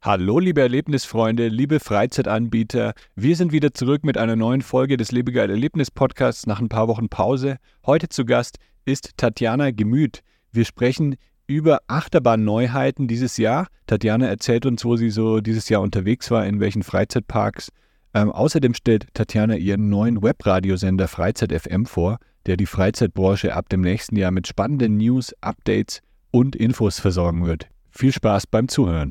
Hallo, liebe Erlebnisfreunde, liebe Freizeitanbieter. Wir sind wieder zurück mit einer neuen Folge des Lebegeil Erlebnis Podcasts nach ein paar Wochen Pause. Heute zu Gast ist Tatjana Gemüth. Wir sprechen über Achterbahn-Neuheiten dieses Jahr. Tatjana erzählt uns, wo sie so dieses Jahr unterwegs war, in welchen Freizeitparks. Ähm, außerdem stellt Tatjana ihren neuen Webradiosender Freizeit FM vor, der die Freizeitbranche ab dem nächsten Jahr mit spannenden News, Updates und Infos versorgen wird. Viel Spaß beim Zuhören.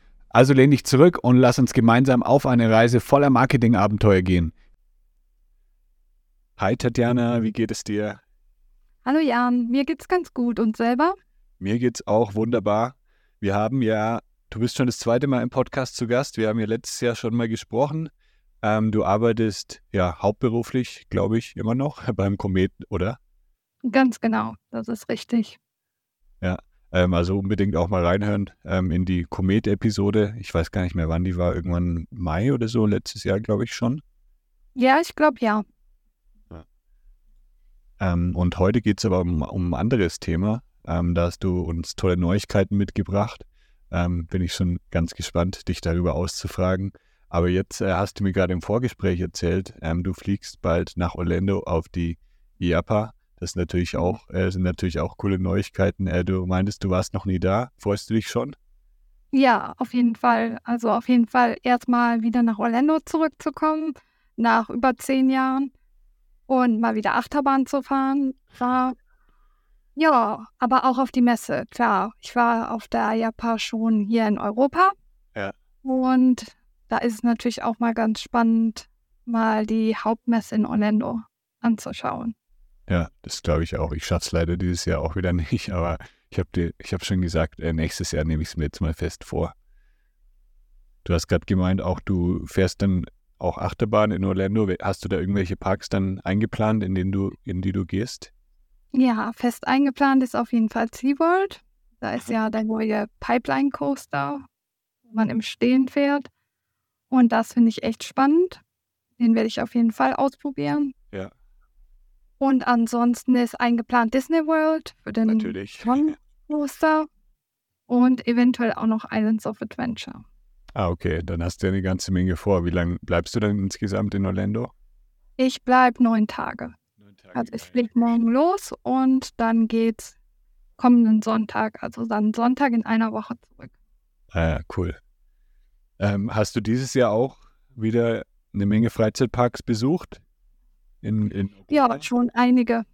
Also lehn dich zurück und lass uns gemeinsam auf eine Reise voller Marketingabenteuer gehen. Hi Tatjana, wie geht es dir? Hallo Jan, mir geht's ganz gut und selber? Mir geht's auch wunderbar. Wir haben ja, du bist schon das zweite Mal im Podcast zu Gast. Wir haben ja letztes Jahr schon mal gesprochen. Ähm, du arbeitest ja hauptberuflich, glaube ich, immer noch beim Kometen, oder? Ganz genau, das ist richtig. Ja, ähm, also unbedingt auch mal reinhören ähm, in die Komet-Episode. Ich weiß gar nicht mehr, wann die war. Irgendwann Mai oder so, letztes Jahr, glaube ich schon. Ja, ich glaube ja. ja. Ähm, und heute geht es aber um, um, ein anderes Thema. Ähm, da hast du uns tolle Neuigkeiten mitgebracht. Ähm, bin ich schon ganz gespannt, dich darüber auszufragen. Aber jetzt äh, hast du mir gerade im Vorgespräch erzählt, ähm, du fliegst bald nach Orlando auf die IAPA. Das natürlich auch, äh, sind natürlich auch coole Neuigkeiten. Äh, du meintest, du warst noch nie da. Freust du dich schon? Ja, auf jeden Fall. Also auf jeden Fall erstmal wieder nach Orlando zurückzukommen, nach über zehn Jahren und mal wieder Achterbahn zu fahren. War, ja, aber auch auf die Messe, klar. Ich war auf der Japan schon hier in Europa. Ja. Und da ist es natürlich auch mal ganz spannend, mal die Hauptmesse in Orlando anzuschauen. Ja, das glaube ich auch. Ich schaffe es leider dieses Jahr auch wieder nicht, aber ich habe hab schon gesagt, äh, nächstes Jahr nehme ich es mir jetzt mal fest vor. Du hast gerade gemeint, auch du fährst dann auch Achterbahn in Orlando. Hast du da irgendwelche Parks dann eingeplant, in denen du, in die du gehst? Ja, fest eingeplant ist auf jeden Fall SeaWorld. Da ist ja der neue Pipeline Coaster, wo man im Stehen fährt. Und das finde ich echt spannend. Den werde ich auf jeden Fall ausprobieren. Ja. Und ansonsten ist eingeplant Disney World für den Natürlich. Coaster und eventuell auch noch Islands of Adventure. Ah, okay. Dann hast du ja eine ganze Menge vor. Wie lange bleibst du dann insgesamt in Orlando? Ich bleibe neun Tage. Neun Tage also ich fliege morgen los und dann geht's kommenden Sonntag, also dann Sonntag in einer Woche zurück. Ah, cool. Ähm, hast du dieses Jahr auch wieder eine Menge Freizeitparks besucht? In, in ja, schon einige.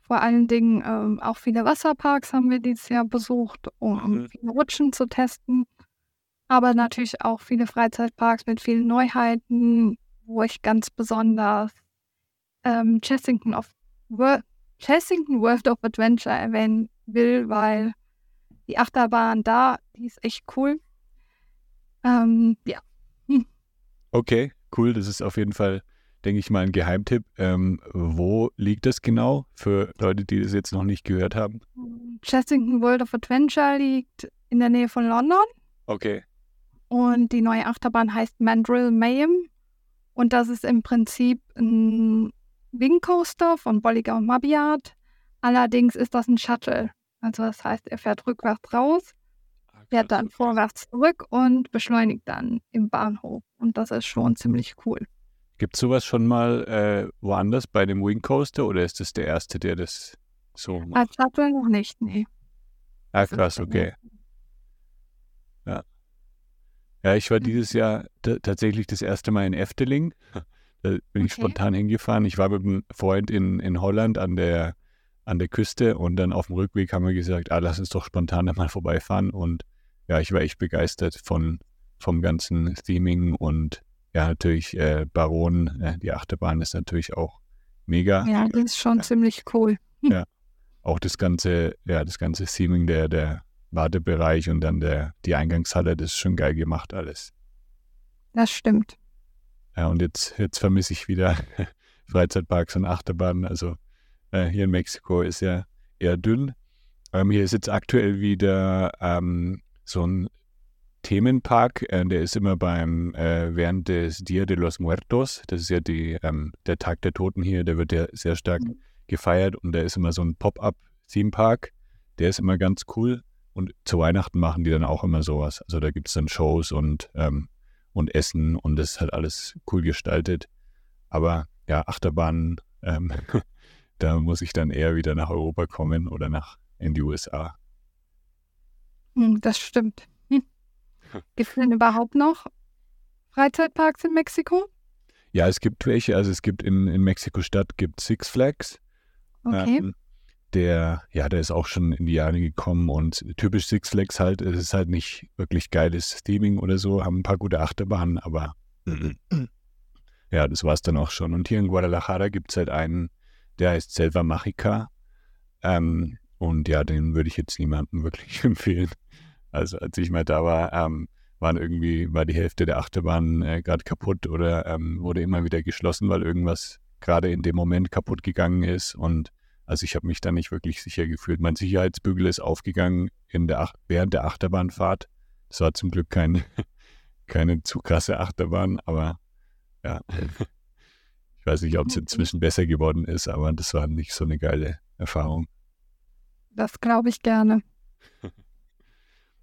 Vor allen Dingen ähm, auch viele Wasserparks haben wir dieses Jahr besucht, um mhm. viele Rutschen zu testen. Aber natürlich auch viele Freizeitparks mit vielen Neuheiten, wo ich ganz besonders ähm, Chessington, of World, Chessington World of Adventure erwähnen will, weil die Achterbahn da, die ist echt cool. Ähm, ja. Hm. Okay, cool. Das ist auf jeden Fall denke ich mal, ein Geheimtipp. Ähm, wo liegt das genau für Leute, die das jetzt noch nicht gehört haben? Chessington World of Adventure liegt in der Nähe von London. Okay. Und die neue Achterbahn heißt Mandrill Mayhem. Und das ist im Prinzip ein Wing Coaster von Bolliger und Mabiat. Allerdings ist das ein Shuttle. Also das heißt, er fährt rückwärts raus, ah, fährt dann vorwärts zurück und beschleunigt dann im Bahnhof. Und das ist schon ziemlich cool. Gibt es sowas schon mal äh, woanders bei dem Wing Coaster oder ist das der erste, der das so macht? Als Shuttle noch nicht, nee. Ah, krass, okay. Ja. Ja, ich war dieses Jahr tatsächlich das erste Mal in Efteling. Da bin ich okay. spontan hingefahren. Ich war mit einem Freund in, in Holland an der, an der Küste und dann auf dem Rückweg haben wir gesagt, ah, lass uns doch spontan da mal vorbeifahren. Und ja, ich war echt begeistert von, vom ganzen Theming und ja, natürlich äh, Baron, äh, die Achterbahn ist natürlich auch mega. Ja, das ist schon ja. ziemlich cool. Ja, auch das ganze, ja, das ganze Theming, der, der Wartebereich und dann der, die Eingangshalle, das ist schon geil gemacht alles. Das stimmt. Ja, und jetzt, jetzt vermisse ich wieder Freizeitparks und Achterbahnen. Also äh, hier in Mexiko ist ja eher dünn. Ähm, hier ist jetzt aktuell wieder ähm, so ein Themenpark, äh, der ist immer beim äh, während des Dia de los Muertos, das ist ja die, ähm, der Tag der Toten hier, der wird ja sehr stark mhm. gefeiert und da ist immer so ein Pop-up-Theme-Park, der ist immer ganz cool und zu Weihnachten machen die dann auch immer sowas. Also da gibt es dann Shows und, ähm, und Essen und das ist halt alles cool gestaltet. Aber ja, Achterbahnen, ähm, da muss ich dann eher wieder nach Europa kommen oder nach in die USA. Hm, das stimmt. Gibt es denn überhaupt noch Freizeitparks in Mexiko? Ja, es gibt welche. Also es gibt in, in Mexiko-Stadt gibt Six Flags. Okay. Ähm, der, ja, der ist auch schon in die Jahre gekommen und typisch Six Flags halt, es ist halt nicht wirklich geiles Theming oder so, haben ein paar gute Achterbahnen, aber ja, das war es dann auch schon. Und hier in Guadalajara gibt es halt einen, der heißt Selva Magica. Ähm, und ja, den würde ich jetzt niemandem wirklich empfehlen. Also als ich mal da war, ähm, waren irgendwie, war die Hälfte der Achterbahn äh, gerade kaputt oder ähm, wurde immer wieder geschlossen, weil irgendwas gerade in dem Moment kaputt gegangen ist. Und also ich habe mich da nicht wirklich sicher gefühlt. Mein Sicherheitsbügel ist aufgegangen in der Ach während der Achterbahnfahrt. Das war zum Glück kein, keine zu krasse Achterbahn, aber ja. Ich weiß nicht, ob es inzwischen besser geworden ist, aber das war nicht so eine geile Erfahrung. Das glaube ich gerne.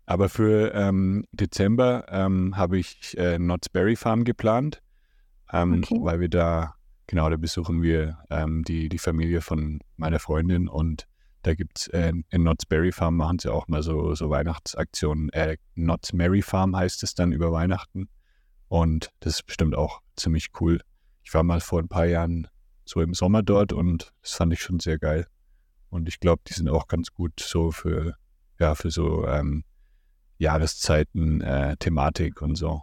Aber für ähm, Dezember ähm, habe ich äh, Knott's Berry Farm geplant, ähm, okay. weil wir da, genau, da besuchen wir ähm, die, die Familie von meiner Freundin und da gibt es äh, in Knott's Berry Farm machen sie auch mal so, so Weihnachtsaktionen. Äh, Knott's Merry Farm heißt es dann über Weihnachten und das ist bestimmt auch ziemlich cool. Ich war mal vor ein paar Jahren so im Sommer dort und das fand ich schon sehr geil. Und ich glaube, die sind auch ganz gut so für, ja, für so ähm, Jahreszeiten, äh, Thematik und so.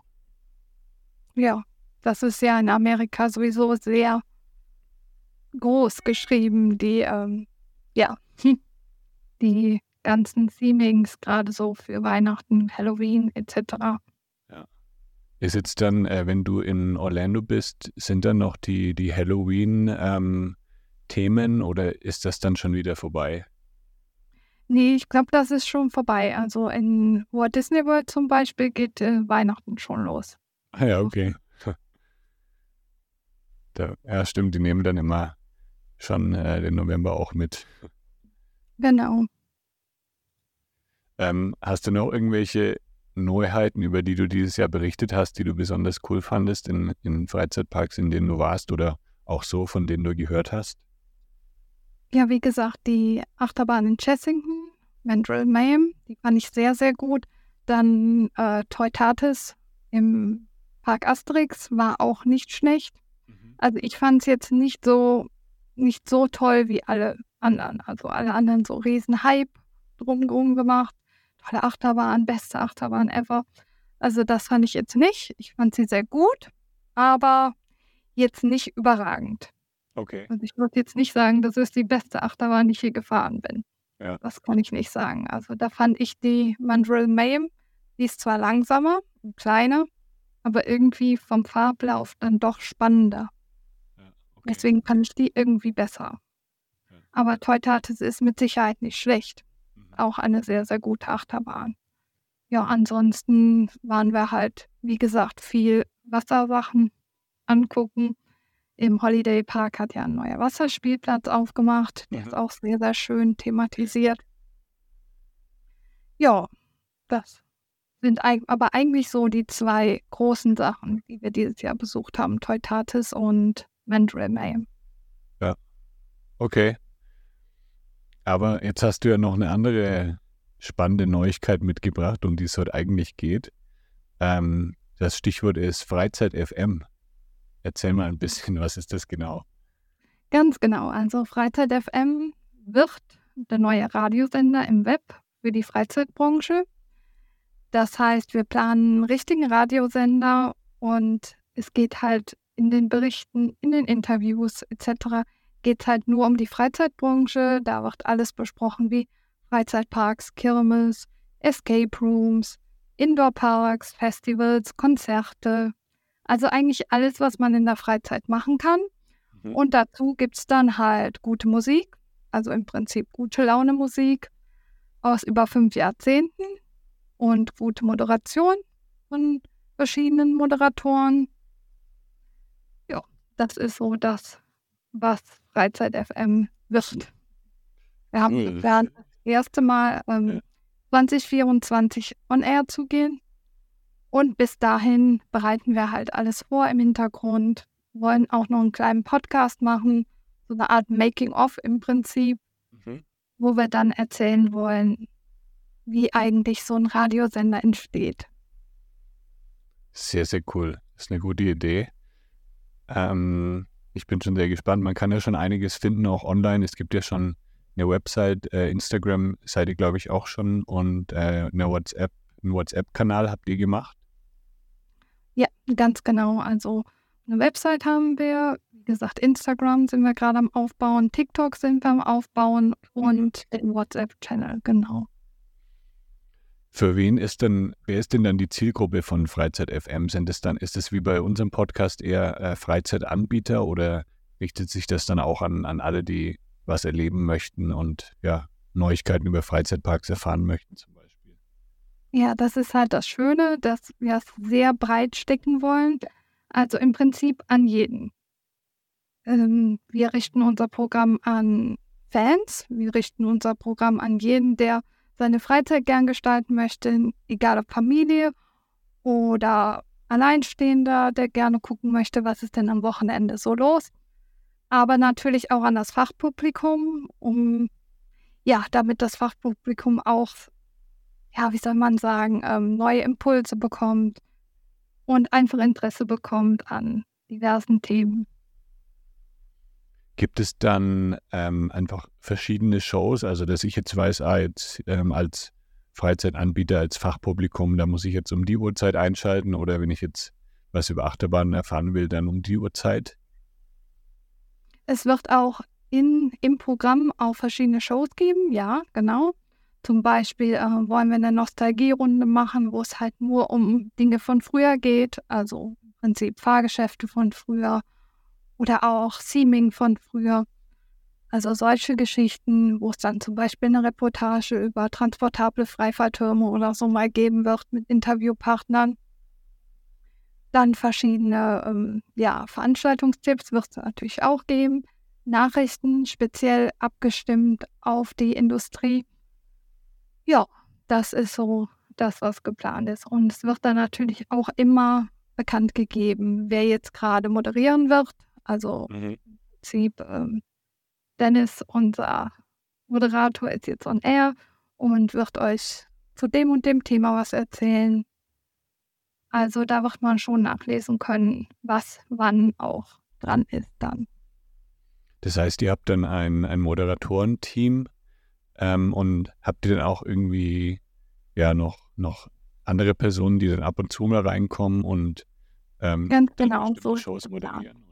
Ja, das ist ja in Amerika sowieso sehr groß geschrieben, die, ähm, ja, die ganzen Themings, gerade so für Weihnachten, Halloween etc. Ja. Ist jetzt dann, äh, wenn du in Orlando bist, sind dann noch die, die Halloween-Themen ähm, oder ist das dann schon wieder vorbei? Nee, ich glaube, das ist schon vorbei. Also in Walt Disney World zum Beispiel geht äh, Weihnachten schon los. Ah ja, okay. Da, ja, stimmt, die nehmen dann immer schon äh, den November auch mit. Genau. Ähm, hast du noch irgendwelche Neuheiten, über die du dieses Jahr berichtet hast, die du besonders cool fandest in, in Freizeitparks, in denen du warst oder auch so, von denen du gehört hast? Ja, wie gesagt, die Achterbahn in Chessington, Mandrill Mayhem, die fand ich sehr, sehr gut. Dann äh, Teutatis im Park Asterix war auch nicht schlecht. Mhm. Also ich fand es jetzt nicht so, nicht so toll wie alle anderen. Also alle anderen so riesen Hype drumherum gemacht. Tolle Achterbahn, beste Achterbahn ever. Also das fand ich jetzt nicht. Ich fand sie sehr gut, aber jetzt nicht überragend. Okay. Also ich würde jetzt nicht sagen, das ist die beste Achterbahn, die ich hier gefahren bin. Ja. Das kann ich nicht sagen. Also da fand ich die Mandrill Mayhem, die ist zwar langsamer und kleiner, aber irgendwie vom Farblauf dann doch spannender. Ja, okay. Deswegen fand ich die irgendwie besser. Ja. Aber Teutatis ist mit Sicherheit nicht schlecht. Mhm. Auch eine sehr, sehr gute Achterbahn. Ja, ansonsten waren wir halt, wie gesagt, viel Wassersachen angucken. Im Holiday Park hat ja ein neuer Wasserspielplatz aufgemacht. Der mhm. ist auch sehr, sehr schön thematisiert. Ja, das sind aber eigentlich so die zwei großen Sachen, die wir dieses Jahr besucht haben: Teutatis und Mandrill May. Ja. Okay. Aber jetzt hast du ja noch eine andere spannende Neuigkeit mitgebracht, um die es heute eigentlich geht. Ähm, das Stichwort ist Freizeit FM. Erzähl mal ein bisschen, was ist das genau? Ganz genau. Also Freizeit FM wird der neue Radiosender im Web für die Freizeitbranche. Das heißt, wir planen einen richtigen Radiosender und es geht halt in den Berichten, in den Interviews etc. geht halt nur um die Freizeitbranche. Da wird alles besprochen wie Freizeitparks, Kirmes, Escape Rooms, Indoor-Parks, Festivals, Konzerte. Also eigentlich alles, was man in der Freizeit machen kann. Mhm. Und dazu gibt es dann halt gute Musik, also im Prinzip gute Laune Musik aus über fünf Jahrzehnten und gute Moderation von verschiedenen Moderatoren. Ja, das ist so das, was Freizeit FM wird. Wir haben hm. das erste Mal ähm, 2024 on air zu gehen. Und bis dahin bereiten wir halt alles vor im Hintergrund, wollen auch noch einen kleinen Podcast machen, so eine Art Making-of im Prinzip, mhm. wo wir dann erzählen wollen, wie eigentlich so ein Radiosender entsteht. Sehr, sehr cool. Ist eine gute Idee. Ähm, ich bin schon sehr gespannt. Man kann ja schon einiges finden, auch online. Es gibt ja schon eine Website, äh, Instagram-Seite, glaube ich, auch schon und äh, eine WhatsApp, einen WhatsApp-Kanal habt ihr gemacht? Ganz genau. Also eine Website haben wir, wie gesagt, Instagram sind wir gerade am Aufbauen, TikTok sind wir am Aufbauen mhm. und den WhatsApp-Channel, genau. Für wen ist denn, wer ist denn dann die Zielgruppe von Freizeit FM? Sind es dann, ist es wie bei unserem Podcast eher äh, Freizeitanbieter oder richtet sich das dann auch an, an alle, die was erleben möchten und ja, Neuigkeiten über Freizeitparks erfahren möchten zum? Ja, das ist halt das Schöne, dass wir es sehr breit stecken wollen. Also im Prinzip an jeden. Ähm, wir richten unser Programm an Fans, wir richten unser Programm an jeden, der seine Freizeit gern gestalten möchte, egal ob Familie oder Alleinstehender, der gerne gucken möchte, was ist denn am Wochenende so los. Aber natürlich auch an das Fachpublikum, um ja, damit das Fachpublikum auch, ja, wie soll man sagen, ähm, neue Impulse bekommt und einfach Interesse bekommt an diversen Themen. Gibt es dann ähm, einfach verschiedene Shows, also dass ich jetzt weiß, ah, jetzt ähm, als Freizeitanbieter, als Fachpublikum, da muss ich jetzt um die Uhrzeit einschalten oder wenn ich jetzt was über Achterbahnen erfahren will, dann um die Uhrzeit? Es wird auch in, im Programm auch verschiedene Shows geben, ja, genau. Zum Beispiel äh, wollen wir eine Nostalgierunde machen, wo es halt nur um Dinge von früher geht, also im Prinzip Fahrgeschäfte von früher oder auch Seaming von früher. Also solche Geschichten, wo es dann zum Beispiel eine Reportage über transportable Freifalltürme oder so mal geben wird mit Interviewpartnern. Dann verschiedene ähm, ja, Veranstaltungstipps wird es natürlich auch geben. Nachrichten speziell abgestimmt auf die Industrie. Ja, das ist so das, was geplant ist. Und es wird dann natürlich auch immer bekannt gegeben, wer jetzt gerade moderieren wird. Also mhm. im Prinzip ähm, Dennis, unser Moderator, ist jetzt on air und wird euch zu dem und dem Thema was erzählen. Also da wird man schon nachlesen können, was wann auch dran ist dann. Das heißt, ihr habt dann ein, ein Moderatorenteam ähm, und habt ihr dann auch irgendwie ja noch, noch andere Personen, die dann ab und zu mal reinkommen und ähm, Ganz genau so Shows moderieren?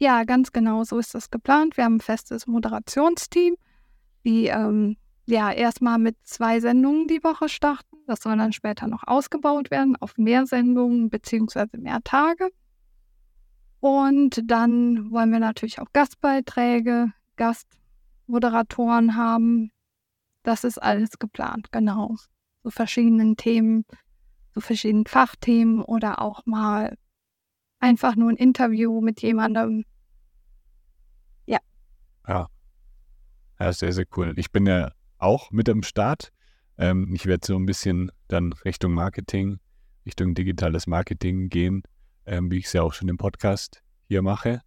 Ja, ganz genau, so ist das geplant. Wir haben ein festes Moderationsteam, die ähm, ja erstmal mit zwei Sendungen die Woche starten. Das soll dann später noch ausgebaut werden auf mehr Sendungen beziehungsweise mehr Tage. Und dann wollen wir natürlich auch Gastbeiträge, Gastmoderatoren haben. Das ist alles geplant, genau. Zu verschiedenen Themen, zu verschiedenen Fachthemen oder auch mal einfach nur ein Interview mit jemandem. Ja. Ja. Ja, sehr, sehr cool. Ich bin ja auch mit am Start. Ähm, ich werde so ein bisschen dann Richtung Marketing, Richtung digitales Marketing gehen, ähm, wie ich es ja auch schon im Podcast hier mache.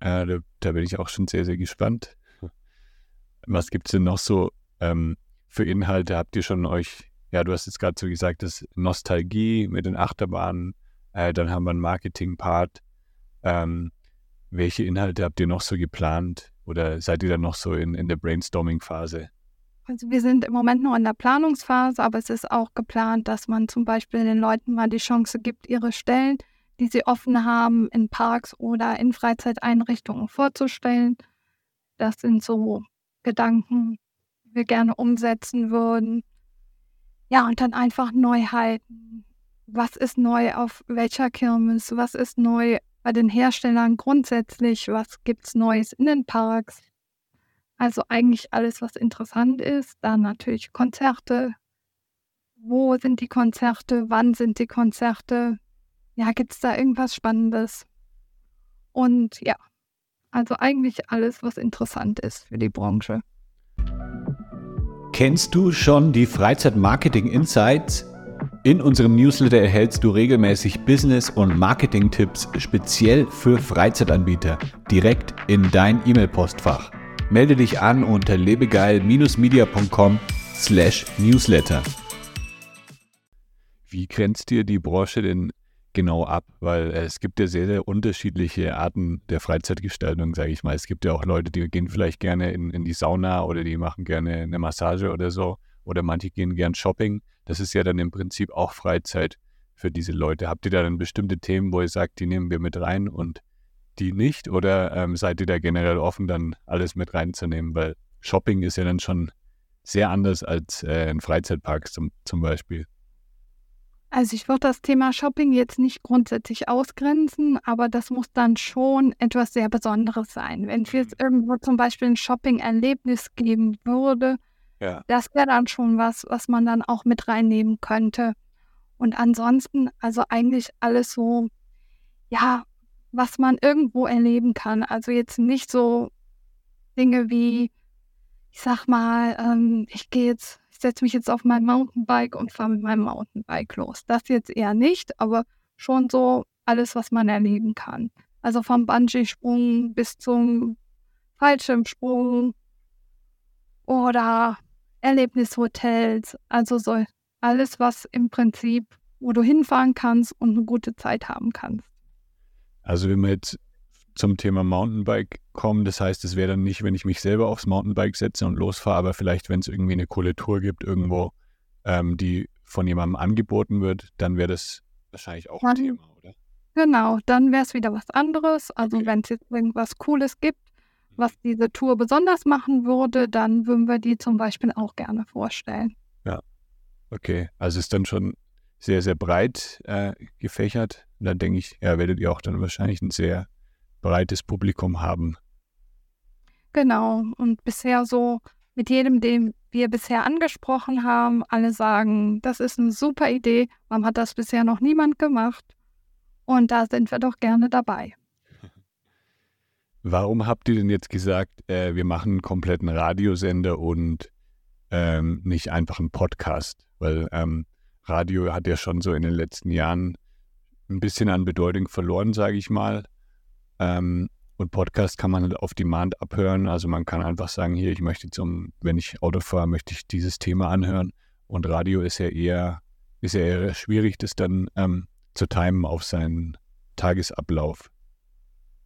Äh, da, da, bin ich auch schon sehr, sehr gespannt. Was gibt es denn noch so ähm, für Inhalte? Habt ihr schon euch, ja, du hast jetzt gerade so gesagt, das Nostalgie mit den Achterbahnen, äh, dann haben wir einen Marketing-Part. Ähm, welche Inhalte habt ihr noch so geplant oder seid ihr dann noch so in, in der Brainstorming-Phase? Also wir sind im Moment noch in der Planungsphase, aber es ist auch geplant, dass man zum Beispiel den Leuten mal die Chance gibt, ihre Stellen, die sie offen haben, in Parks oder in Freizeiteinrichtungen vorzustellen. Das sind so Gedanken, die wir gerne umsetzen würden. Ja, und dann einfach Neuheiten. Was ist neu auf welcher Kirmes? Was ist neu bei den Herstellern grundsätzlich? Was gibt es Neues in den Parks? Also eigentlich alles, was interessant ist. Dann natürlich Konzerte. Wo sind die Konzerte? Wann sind die Konzerte? Ja, gibt es da irgendwas Spannendes? Und ja, also eigentlich alles, was interessant ist für die Branche. Kennst du schon die Freizeit-Marketing Insights? In unserem Newsletter erhältst du regelmäßig Business- und Marketing-Tipps speziell für Freizeitanbieter direkt in dein E-Mail-Postfach. Melde dich an unter lebegeil-media.com slash newsletter. Wie grenzt dir die Branche denn genau ab? Weil es gibt ja sehr, sehr unterschiedliche Arten der Freizeitgestaltung, sage ich mal. Es gibt ja auch Leute, die gehen vielleicht gerne in, in die Sauna oder die machen gerne eine Massage oder so. Oder manche gehen gern shopping. Das ist ja dann im Prinzip auch Freizeit für diese Leute. Habt ihr da dann bestimmte Themen, wo ihr sagt, die nehmen wir mit rein und die nicht? Oder ähm, seid ihr da generell offen, dann alles mit reinzunehmen? Weil Shopping ist ja dann schon sehr anders als äh, ein Freizeitpark zum, zum Beispiel. Also ich würde das Thema Shopping jetzt nicht grundsätzlich ausgrenzen, aber das muss dann schon etwas sehr Besonderes sein. Wenn es jetzt mhm. irgendwo zum Beispiel ein Shopping-Erlebnis geben würde, ja. das wäre dann schon was, was man dann auch mit reinnehmen könnte. Und ansonsten, also eigentlich alles so, ja, was man irgendwo erleben kann. Also jetzt nicht so Dinge wie, ich sag mal, ähm, ich gehe jetzt, setze mich jetzt auf mein Mountainbike und fahre mit meinem Mountainbike los. Das jetzt eher nicht, aber schon so alles, was man erleben kann. Also vom Bungee-Sprung bis zum Fallschirmsprung oder Erlebnishotels. Also so alles, was im Prinzip, wo du hinfahren kannst und eine gute Zeit haben kannst. Also wenn wir jetzt zum Thema Mountainbike kommen, das heißt, es wäre dann nicht, wenn ich mich selber aufs Mountainbike setze und losfahre, aber vielleicht, wenn es irgendwie eine coole Tour gibt irgendwo, ähm, die von jemandem angeboten wird, dann wäre das wahrscheinlich auch ein Thema, oder? Genau, dann wäre es wieder was anderes. Also okay. wenn es jetzt irgendwas Cooles gibt, was diese Tour besonders machen würde, dann würden wir die zum Beispiel auch gerne vorstellen. Ja, okay. Also ist dann schon sehr, sehr breit äh, gefächert. Dann denke ich, ja, werdet ihr auch dann wahrscheinlich ein sehr breites Publikum haben. Genau. Und bisher so mit jedem, den wir bisher angesprochen haben, alle sagen, das ist eine super Idee. Warum hat das bisher noch niemand gemacht? Und da sind wir doch gerne dabei. Warum habt ihr denn jetzt gesagt, äh, wir machen einen kompletten Radiosender und ähm, nicht einfach einen Podcast? Weil ähm, Radio hat ja schon so in den letzten Jahren ein bisschen an Bedeutung verloren, sage ich mal. Ähm, und Podcast kann man halt auf Demand abhören. Also man kann einfach sagen, hier, ich möchte zum, wenn ich Auto fahre, möchte ich dieses Thema anhören. Und Radio ist ja eher, ist ja eher schwierig, das dann ähm, zu timen auf seinen Tagesablauf.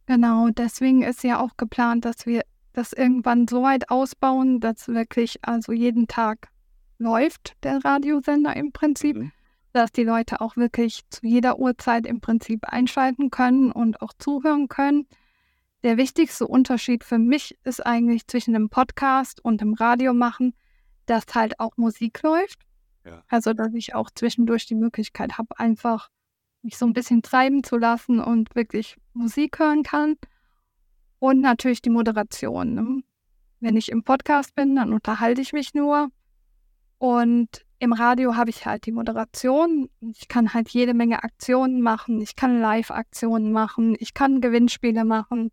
Genau, deswegen ist ja auch geplant, dass wir das irgendwann so weit ausbauen, dass wirklich also jeden Tag läuft, der Radiosender im Prinzip, mhm. Dass die Leute auch wirklich zu jeder Uhrzeit im Prinzip einschalten können und auch zuhören können. Der wichtigste Unterschied für mich ist eigentlich zwischen dem Podcast und dem Radio machen, dass halt auch Musik läuft. Ja. Also, dass ich auch zwischendurch die Möglichkeit habe, einfach mich so ein bisschen treiben zu lassen und wirklich Musik hören kann. Und natürlich die Moderation. Ne? Wenn ich im Podcast bin, dann unterhalte ich mich nur. Und im Radio habe ich halt die Moderation. Ich kann halt jede Menge Aktionen machen. Ich kann Live-Aktionen machen. Ich kann Gewinnspiele machen.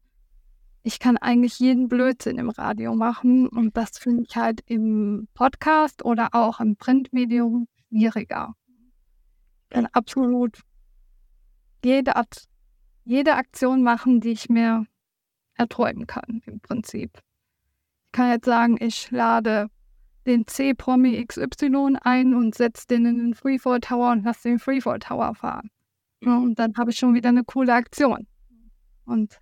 ich kann eigentlich jeden Blödsinn im Radio machen und das finde ich halt im Podcast oder auch im Printmedium schwieriger. Ich kann absolut jede, jede Aktion machen, die ich mir erträumen kann, im Prinzip. Ich kann jetzt sagen, ich lade den C-Promi XY ein und setze den in den Freefall Tower und lasse den Freefall Tower fahren. Und dann habe ich schon wieder eine coole Aktion. Und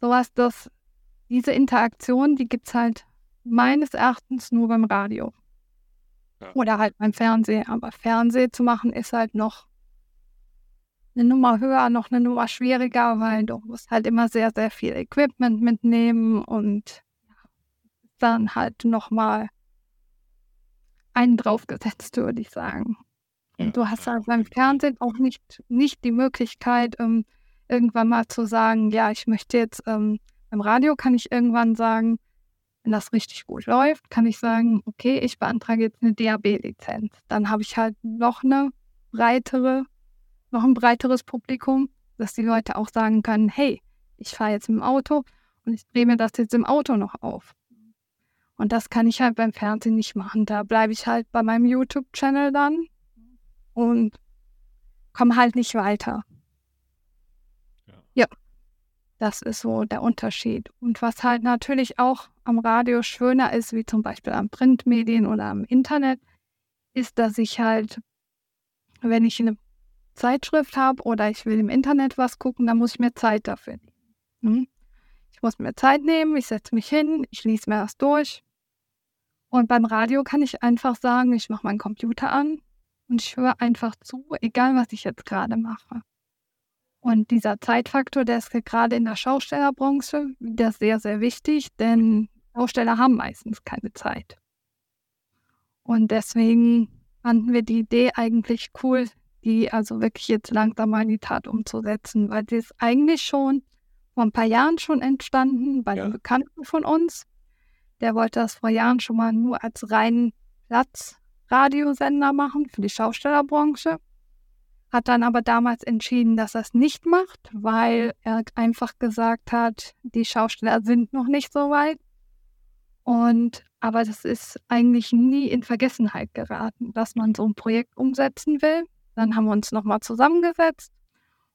sowas, das, diese Interaktion, die gibt es halt meines Erachtens nur beim Radio. Ja. Oder halt beim Fernsehen. Aber Fernsehen zu machen ist halt noch eine Nummer höher, noch eine Nummer schwieriger, weil du musst halt immer sehr, sehr viel Equipment mitnehmen und dann halt nochmal einen draufgesetzt, würde ich sagen. Und du hast halt beim Fernsehen auch nicht, nicht die Möglichkeit, ähm, irgendwann mal zu sagen, ja, ich möchte jetzt, ähm, im Radio kann ich irgendwann sagen, wenn das richtig gut läuft, kann ich sagen, okay, ich beantrage jetzt eine DAB-Lizenz. Dann habe ich halt noch eine breitere, noch ein breiteres Publikum, dass die Leute auch sagen können, hey, ich fahre jetzt im Auto und ich drehe mir das jetzt im Auto noch auf. Und das kann ich halt beim Fernsehen nicht machen. Da bleibe ich halt bei meinem YouTube-Channel dann und komme halt nicht weiter. Ja. ja. Das ist so der Unterschied. Und was halt natürlich auch am Radio schöner ist, wie zum Beispiel am Printmedien oder am Internet, ist, dass ich halt, wenn ich eine Zeitschrift habe oder ich will im Internet was gucken, dann muss ich mir Zeit dafür nehmen. Hm? Ich muss mir Zeit nehmen, ich setze mich hin, ich lese mir das durch. Und beim Radio kann ich einfach sagen, ich mache meinen Computer an, und ich höre einfach zu, egal was ich jetzt gerade mache. Und dieser Zeitfaktor, der ist gerade in der Schaustellerbranche wieder sehr, sehr wichtig, denn Schausteller haben meistens keine Zeit. Und deswegen fanden wir die Idee eigentlich cool, die also wirklich jetzt langsam mal in die Tat umzusetzen, weil sie ist eigentlich schon vor ein paar Jahren schon entstanden bei ja. einem Bekannten von uns. Der wollte das vor Jahren schon mal nur als reinen Platz Radiosender machen für die Schaustellerbranche. Hat dann aber damals entschieden, dass er es nicht macht, weil er einfach gesagt hat, die Schausteller sind noch nicht so weit. Und aber das ist eigentlich nie in Vergessenheit geraten, dass man so ein Projekt umsetzen will. Dann haben wir uns nochmal zusammengesetzt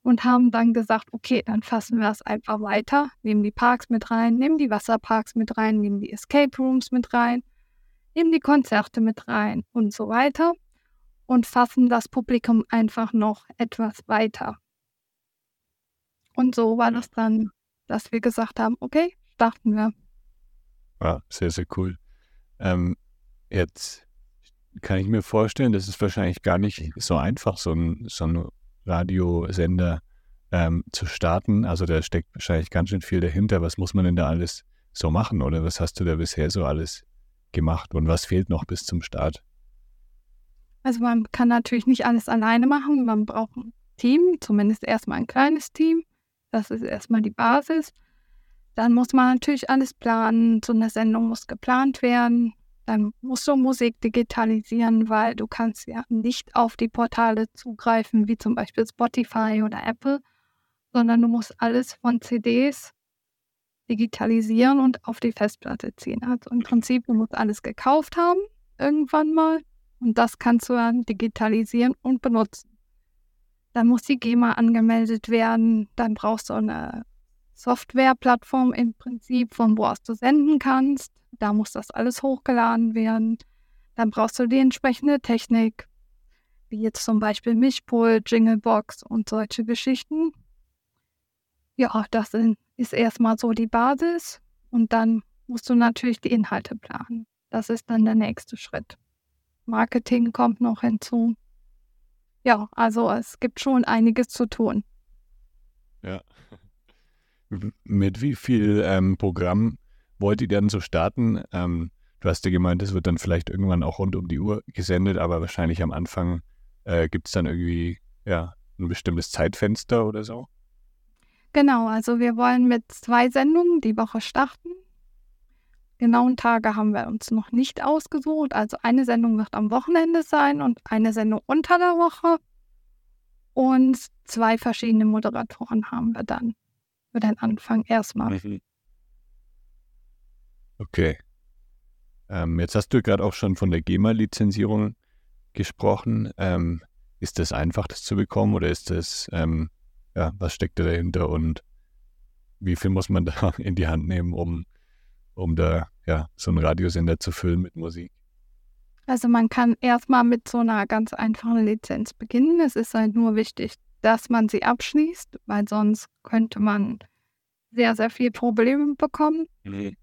und haben dann gesagt, okay, dann fassen wir es einfach weiter, nehmen die Parks mit rein, nehmen die Wasserparks mit rein, nehmen die Escape Rooms mit rein nehmen die Konzerte mit rein und so weiter und fassen das Publikum einfach noch etwas weiter. Und so war das dann, dass wir gesagt haben, okay, starten wir. Ja, sehr, sehr cool. Ähm, jetzt kann ich mir vorstellen, das ist wahrscheinlich gar nicht so einfach, so ein, so ein Radiosender ähm, zu starten. Also da steckt wahrscheinlich ganz schön viel dahinter. Was muss man denn da alles so machen oder was hast du da bisher so alles gemacht und was fehlt noch bis zum Start? Also man kann natürlich nicht alles alleine machen. Man braucht ein Team, zumindest erstmal ein kleines Team. Das ist erstmal die Basis. Dann muss man natürlich alles planen. So eine Sendung muss geplant werden. Dann musst du Musik digitalisieren, weil du kannst ja nicht auf die Portale zugreifen, wie zum Beispiel Spotify oder Apple, sondern du musst alles von CDs digitalisieren und auf die Festplatte ziehen. Also im Prinzip, du musst alles gekauft haben, irgendwann mal. Und das kannst du dann digitalisieren und benutzen. Dann muss die GEMA angemeldet werden. Dann brauchst du eine Softwareplattform im Prinzip, von wo aus du senden kannst. Da muss das alles hochgeladen werden. Dann brauchst du die entsprechende Technik, wie jetzt zum Beispiel Mischpult, Jinglebox und solche Geschichten. Ja, das ist erstmal so die Basis und dann musst du natürlich die Inhalte planen. Das ist dann der nächste Schritt. Marketing kommt noch hinzu. Ja, also es gibt schon einiges zu tun. Mit wie viel ähm, Programm wollt ihr denn so starten? Ähm, du hast ja gemeint, es wird dann vielleicht irgendwann auch rund um die Uhr gesendet, aber wahrscheinlich am Anfang äh, gibt es dann irgendwie ja, ein bestimmtes Zeitfenster oder so? Genau, also wir wollen mit zwei Sendungen die Woche starten. Genauen Tage haben wir uns noch nicht ausgesucht. Also eine Sendung wird am Wochenende sein und eine Sendung unter der Woche. Und zwei verschiedene Moderatoren haben wir dann für den Anfang erstmal. Mhm. Okay. Ähm, jetzt hast du gerade auch schon von der GEMA-Lizenzierung gesprochen. Ähm, ist das einfach, das zu bekommen oder ist das, ähm, ja, was steckt da dahinter und wie viel muss man da in die Hand nehmen, um, um da ja, so einen Radiosender zu füllen mit Musik? Also man kann erstmal mit so einer ganz einfachen Lizenz beginnen. Es ist halt nur wichtig, dass man sie abschließt, weil sonst könnte man sehr, sehr viel Probleme bekommen. Mhm.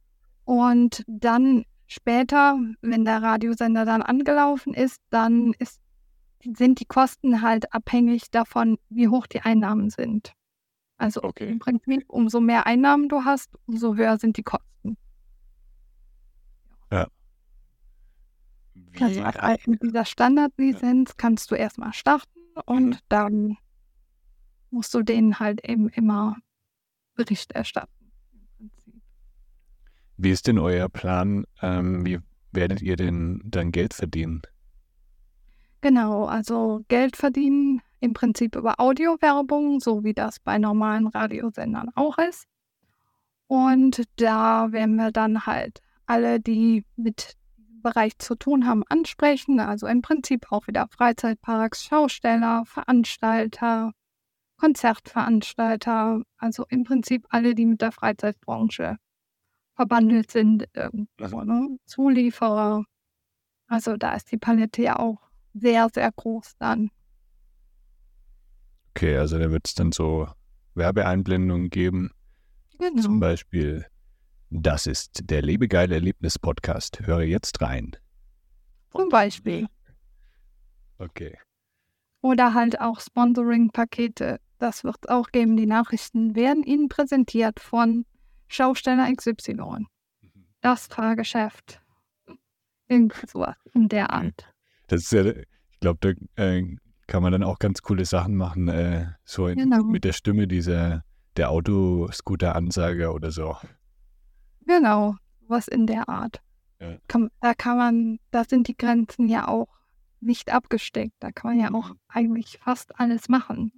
Und dann später, wenn der Radiosender dann angelaufen ist, dann ist, sind die Kosten halt abhängig davon, wie hoch die Einnahmen sind. Also okay. im Prinzip, umso mehr Einnahmen du hast, umso höher sind die Kosten. Ja. Also mit dieser Standardlizenz kannst du erstmal starten und mhm. dann musst du denen halt eben immer Bericht erstatten. Wie ist denn euer Plan? Ähm, wie werdet ihr denn dann Geld verdienen? Genau, also Geld verdienen im Prinzip über Audiowerbung, so wie das bei normalen Radiosendern auch ist. Und da werden wir dann halt alle, die mit diesem Bereich zu tun haben, ansprechen. Also im Prinzip auch wieder Freizeitparks, Schausteller, Veranstalter, Konzertveranstalter, also im Prinzip alle, die mit der Freizeitbranche verbandelt sind, irgendwo, ne? Zulieferer. Also da ist die Palette ja auch sehr, sehr groß dann. Okay, also da wird es dann so Werbeeinblendungen geben. Genau. Zum Beispiel, das ist der Lebegeile Erlebnis-Podcast. Höre jetzt rein. Zum Beispiel. Okay. Oder halt auch Sponsoring-Pakete. Das wird es auch geben. Die Nachrichten werden Ihnen präsentiert von Schausteller XY. Mhm. Das Fahrgeschäft. Irgendwie sowas in der Art. Das ist ja, ich glaube, da äh, kann man dann auch ganz coole Sachen machen, äh, so genau. mit der Stimme dieser der Autoscooter-Ansage oder so. Genau, was in der Art. Ja. Kann, da kann man, da sind die Grenzen ja auch nicht abgesteckt. Da kann man ja auch mhm. eigentlich fast alles machen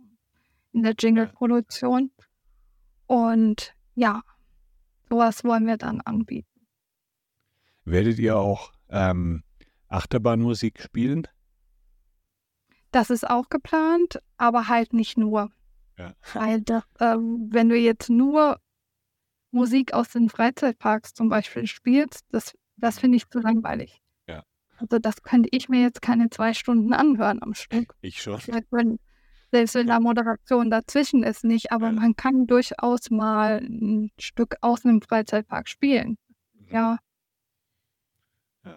in der Jingle-Produktion. Und ja, Sowas wollen wir dann anbieten. Werdet ihr auch ähm, Achterbahnmusik spielen? Das ist auch geplant, aber halt nicht nur. Ja. Weil das, ähm, wenn du jetzt nur Musik aus den Freizeitparks zum Beispiel spielst, das, das finde ich zu langweilig. Ja. Also das könnte ich mir jetzt keine zwei Stunden anhören am Stück. Ich schon. Wenn, selbst wenn da Moderation dazwischen ist, nicht. Aber man kann durchaus mal ein Stück aus einem Freizeitpark spielen. Mhm. Ja.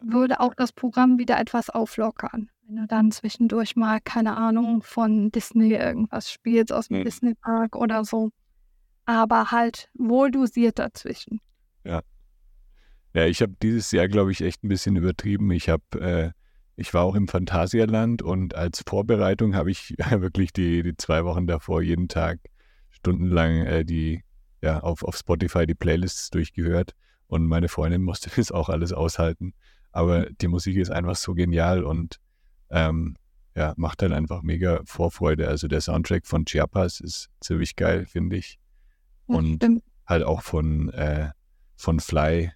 Würde auch das Programm wieder etwas auflockern. Wenn du dann zwischendurch mal, keine Ahnung, von Disney irgendwas spielst, aus dem mhm. Disney-Park oder so. Aber halt wohl dosiert dazwischen. Ja. Ja, ich habe dieses Jahr, glaube ich, echt ein bisschen übertrieben. Ich habe äh, ich war auch im Phantasialand und als Vorbereitung habe ich wirklich die, die zwei Wochen davor jeden Tag stundenlang äh, die, ja, auf, auf Spotify die Playlists durchgehört und meine Freundin musste das auch alles aushalten. Aber die Musik ist einfach so genial und ähm, ja, macht halt einfach mega Vorfreude. Also der Soundtrack von Chiapas ist ziemlich geil, finde ich. Und halt auch von, äh, von Fly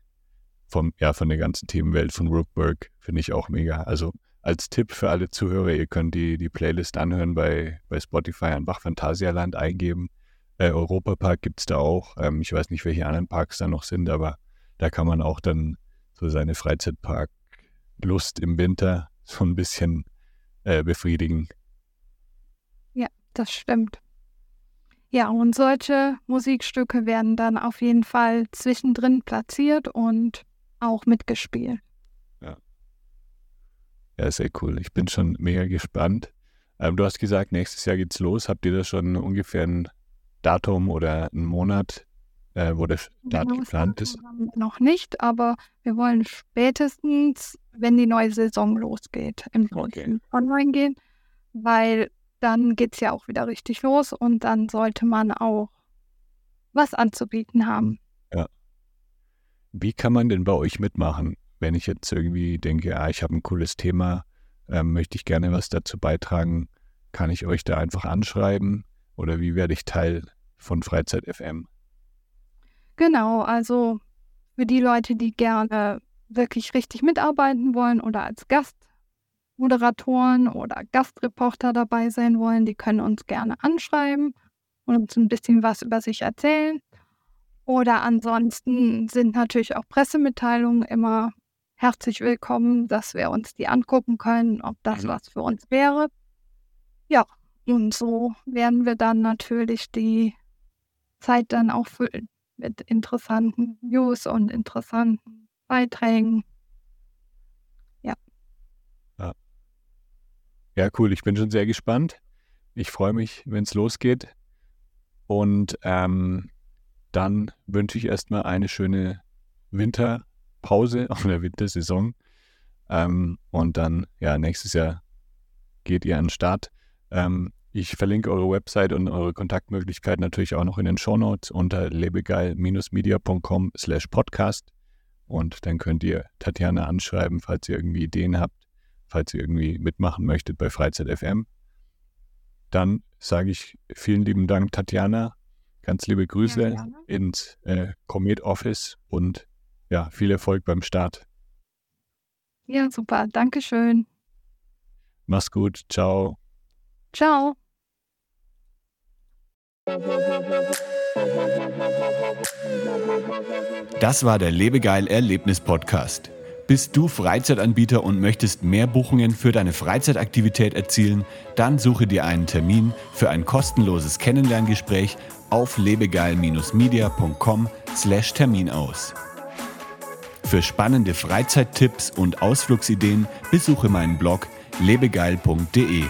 vom, ja, von der ganzen Themenwelt von Rookburg finde ich auch mega. Also als Tipp für alle Zuhörer, ihr könnt die, die Playlist anhören bei, bei Spotify, einfach Phantasialand eingeben. Äh, Europapark gibt es da auch. Ähm, ich weiß nicht, welche anderen Parks da noch sind, aber da kann man auch dann so seine Freizeitpark-Lust im Winter so ein bisschen äh, befriedigen. Ja, das stimmt. Ja, und solche Musikstücke werden dann auf jeden Fall zwischendrin platziert und auch mitgespielt. Ja. Ja, sehr cool. Ich bin schon mega gespannt. Ähm, du hast gesagt, nächstes Jahr geht's los. Habt ihr da schon ungefähr ein Datum oder einen Monat, äh, wo der Start genau, geplant ist? Noch nicht, aber wir wollen spätestens, wenn die neue Saison losgeht, im okay. online gehen, weil dann geht es ja auch wieder richtig los und dann sollte man auch was anzubieten haben. Wie kann man denn bei euch mitmachen, wenn ich jetzt irgendwie denke, ah, ich habe ein cooles Thema, ähm, möchte ich gerne was dazu beitragen? Kann ich euch da einfach anschreiben oder wie werde ich Teil von Freizeit FM? Genau, also für die Leute, die gerne wirklich richtig mitarbeiten wollen oder als Gastmoderatoren oder Gastreporter dabei sein wollen, die können uns gerne anschreiben und uns ein bisschen was über sich erzählen. Oder ansonsten sind natürlich auch Pressemitteilungen immer herzlich willkommen, dass wir uns die angucken können, ob das mhm. was für uns wäre. Ja, und so werden wir dann natürlich die Zeit dann auch füllen mit interessanten News und interessanten Beiträgen. Ja. Ja, ja cool. Ich bin schon sehr gespannt. Ich freue mich, wenn es losgeht. Und ähm, dann wünsche ich erstmal eine schöne Winterpause oder Wintersaison. Ähm, und dann, ja, nächstes Jahr geht ihr an den Start. Ähm, ich verlinke eure Website und eure Kontaktmöglichkeiten natürlich auch noch in den Shownotes unter lebegeil-media.com slash podcast. Und dann könnt ihr Tatjana anschreiben, falls ihr irgendwie Ideen habt, falls ihr irgendwie mitmachen möchtet bei Freizeit FM. Dann sage ich vielen lieben Dank, Tatjana. Ganz liebe Grüße ja, ins äh, Comet Office und ja, viel Erfolg beim Start. Ja, super. Dankeschön. Mach's gut. Ciao. Ciao. Das war der Lebegeil Erlebnis Podcast. Bist du Freizeitanbieter und möchtest mehr Buchungen für deine Freizeitaktivität erzielen? Dann suche dir einen Termin für ein kostenloses Kennenlerngespräch auf lebegeil-media.com/termin aus. Für spannende Freizeittipps und Ausflugsideen besuche meinen Blog lebegeil.de.